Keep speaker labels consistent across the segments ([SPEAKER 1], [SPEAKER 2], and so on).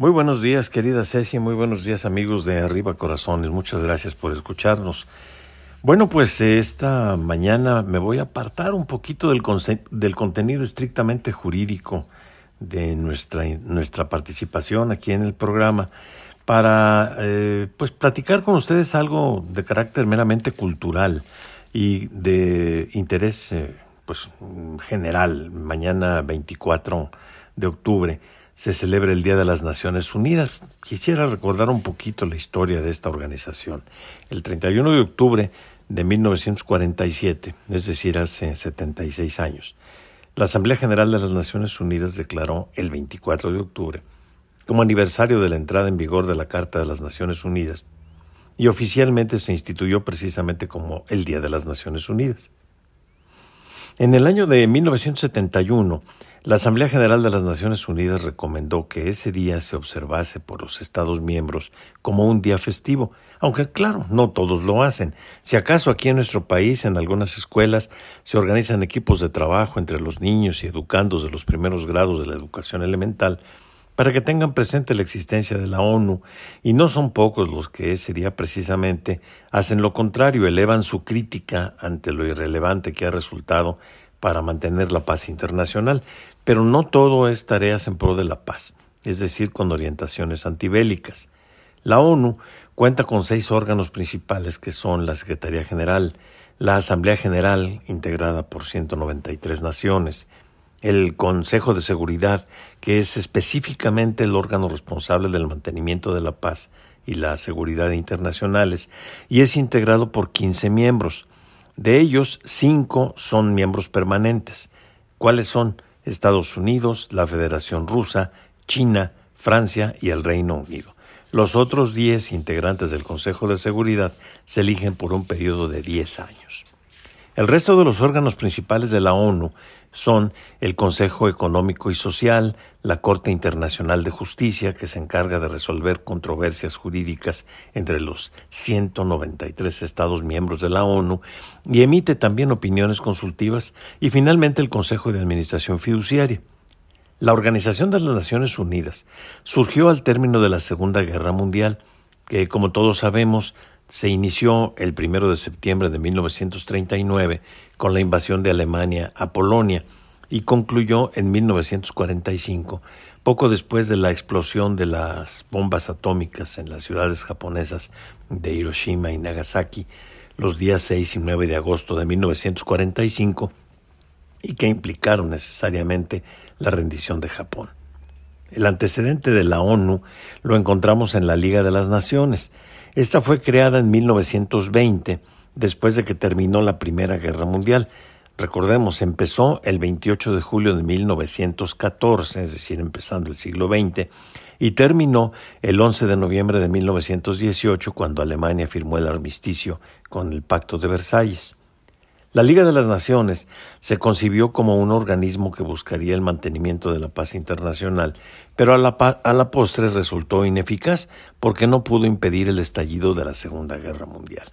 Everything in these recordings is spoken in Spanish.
[SPEAKER 1] Muy buenos días, querida Ceci, muy buenos días, amigos de Arriba Corazones. Muchas gracias por escucharnos. Bueno, pues esta mañana me voy a apartar un poquito del, del contenido estrictamente jurídico de nuestra, nuestra participación aquí en el programa para eh, pues platicar con ustedes algo de carácter meramente cultural y de interés eh, pues general. Mañana 24 de octubre se celebra el Día de las Naciones Unidas. Quisiera recordar un poquito la historia de esta organización. El 31 de octubre de 1947, es decir, hace 76 años, la Asamblea General de las Naciones Unidas declaró el 24 de octubre como aniversario de la entrada en vigor de la Carta de las Naciones Unidas y oficialmente se instituyó precisamente como el Día de las Naciones Unidas. En el año de 1971, la Asamblea General de las Naciones Unidas recomendó que ese día se observase por los Estados miembros como un día festivo, aunque claro, no todos lo hacen. Si acaso aquí en nuestro país, en algunas escuelas, se organizan equipos de trabajo entre los niños y educandos de los primeros grados de la educación elemental, para que tengan presente la existencia de la ONU, y no son pocos los que ese día precisamente hacen lo contrario, elevan su crítica ante lo irrelevante que ha resultado para mantener la paz internacional, pero no todo es tareas en pro de la paz, es decir, con orientaciones antibélicas. La ONU cuenta con seis órganos principales que son la Secretaría General, la Asamblea General, integrada por 193 naciones, el Consejo de Seguridad, que es específicamente el órgano responsable del mantenimiento de la paz y la seguridad internacionales, y es integrado por 15 miembros. De ellos, cinco son miembros permanentes. ¿Cuáles son? Estados Unidos, la Federación Rusa, China, Francia y el Reino Unido. Los otros diez integrantes del Consejo de Seguridad se eligen por un periodo de diez años. El resto de los órganos principales de la ONU son el Consejo Económico y Social, la Corte Internacional de Justicia, que se encarga de resolver controversias jurídicas entre los 193 Estados miembros de la ONU y emite también opiniones consultivas, y finalmente el Consejo de Administración Fiduciaria. La Organización de las Naciones Unidas surgió al término de la Segunda Guerra Mundial, que, como todos sabemos, se inició el primero de septiembre de 1939 con la invasión de Alemania a Polonia y concluyó en 1945, poco después de la explosión de las bombas atómicas en las ciudades japonesas de Hiroshima y Nagasaki los días 6 y 9 de agosto de 1945 y que implicaron necesariamente la rendición de Japón. El antecedente de la ONU lo encontramos en la Liga de las Naciones, esta fue creada en 1920, después de que terminó la Primera Guerra Mundial. Recordemos, empezó el 28 de julio de 1914, es decir, empezando el siglo XX, y terminó el 11 de noviembre de 1918, cuando Alemania firmó el armisticio con el Pacto de Versalles. La Liga de las Naciones se concibió como un organismo que buscaría el mantenimiento de la paz internacional, pero a la, postre resultó ineficaz porque no pudo impedir el estallido de la Segunda Guerra Mundial.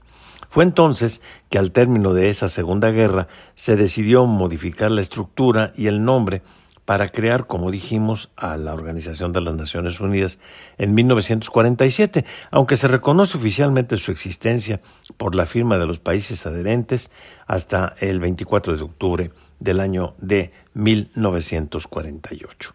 [SPEAKER 1] Fue entonces que al término de esa Segunda Guerra se decidió modificar la estructura y el nombre para crear, como dijimos, a la Organización de las Naciones Unidas en 1947, aunque se reconoce oficialmente su existencia por la firma de los países adherentes hasta el 24 de octubre del año de 1948.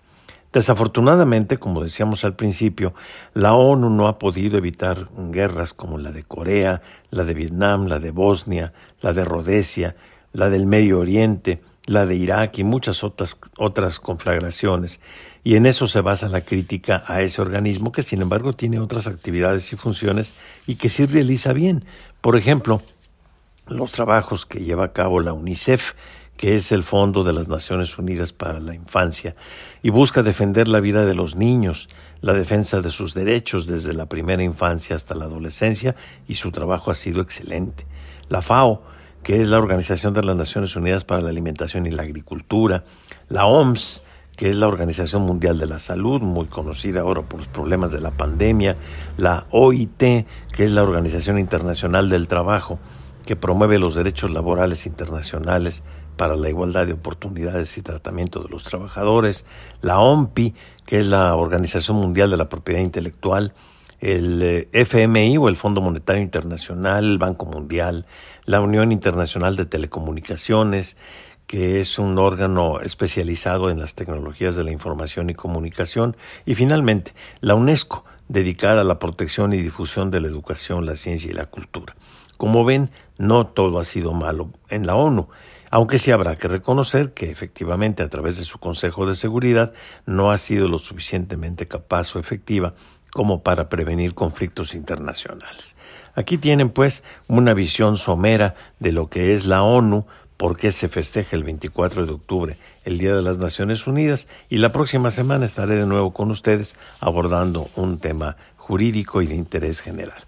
[SPEAKER 1] Desafortunadamente, como decíamos al principio, la ONU no ha podido evitar guerras como la de Corea, la de Vietnam, la de Bosnia, la de Rhodesia, la del Medio Oriente, la de Irak y muchas otras, otras conflagraciones. Y en eso se basa la crítica a ese organismo que sin embargo tiene otras actividades y funciones y que sí realiza bien. Por ejemplo, los trabajos que lleva a cabo la UNICEF, que es el Fondo de las Naciones Unidas para la Infancia, y busca defender la vida de los niños, la defensa de sus derechos desde la primera infancia hasta la adolescencia, y su trabajo ha sido excelente. La FAO, que es la Organización de las Naciones Unidas para la Alimentación y la Agricultura, la OMS, que es la Organización Mundial de la Salud, muy conocida ahora por los problemas de la pandemia, la OIT, que es la Organización Internacional del Trabajo, que promueve los derechos laborales internacionales para la igualdad de oportunidades y tratamiento de los trabajadores, la OMPI, que es la Organización Mundial de la Propiedad Intelectual, el eh, FMI o el Fondo Monetario Internacional, el Banco Mundial, la Unión Internacional de Telecomunicaciones, que es un órgano especializado en las tecnologías de la información y comunicación, y finalmente la UNESCO, dedicada a la protección y difusión de la educación, la ciencia y la cultura. Como ven, no todo ha sido malo en la ONU, aunque sí habrá que reconocer que efectivamente a través de su Consejo de Seguridad no ha sido lo suficientemente capaz o efectiva como para prevenir conflictos internacionales. Aquí tienen pues una visión somera de lo que es la ONU, por qué se festeja el 24 de octubre, el Día de las Naciones Unidas, y la próxima semana estaré de nuevo con ustedes abordando un tema jurídico y de interés general.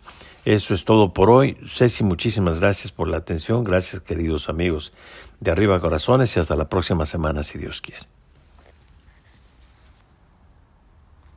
[SPEAKER 1] Eso es todo por hoy. Ceci, muchísimas gracias por la atención. Gracias, queridos amigos de Arriba Corazones, y hasta la próxima semana, si Dios quiere.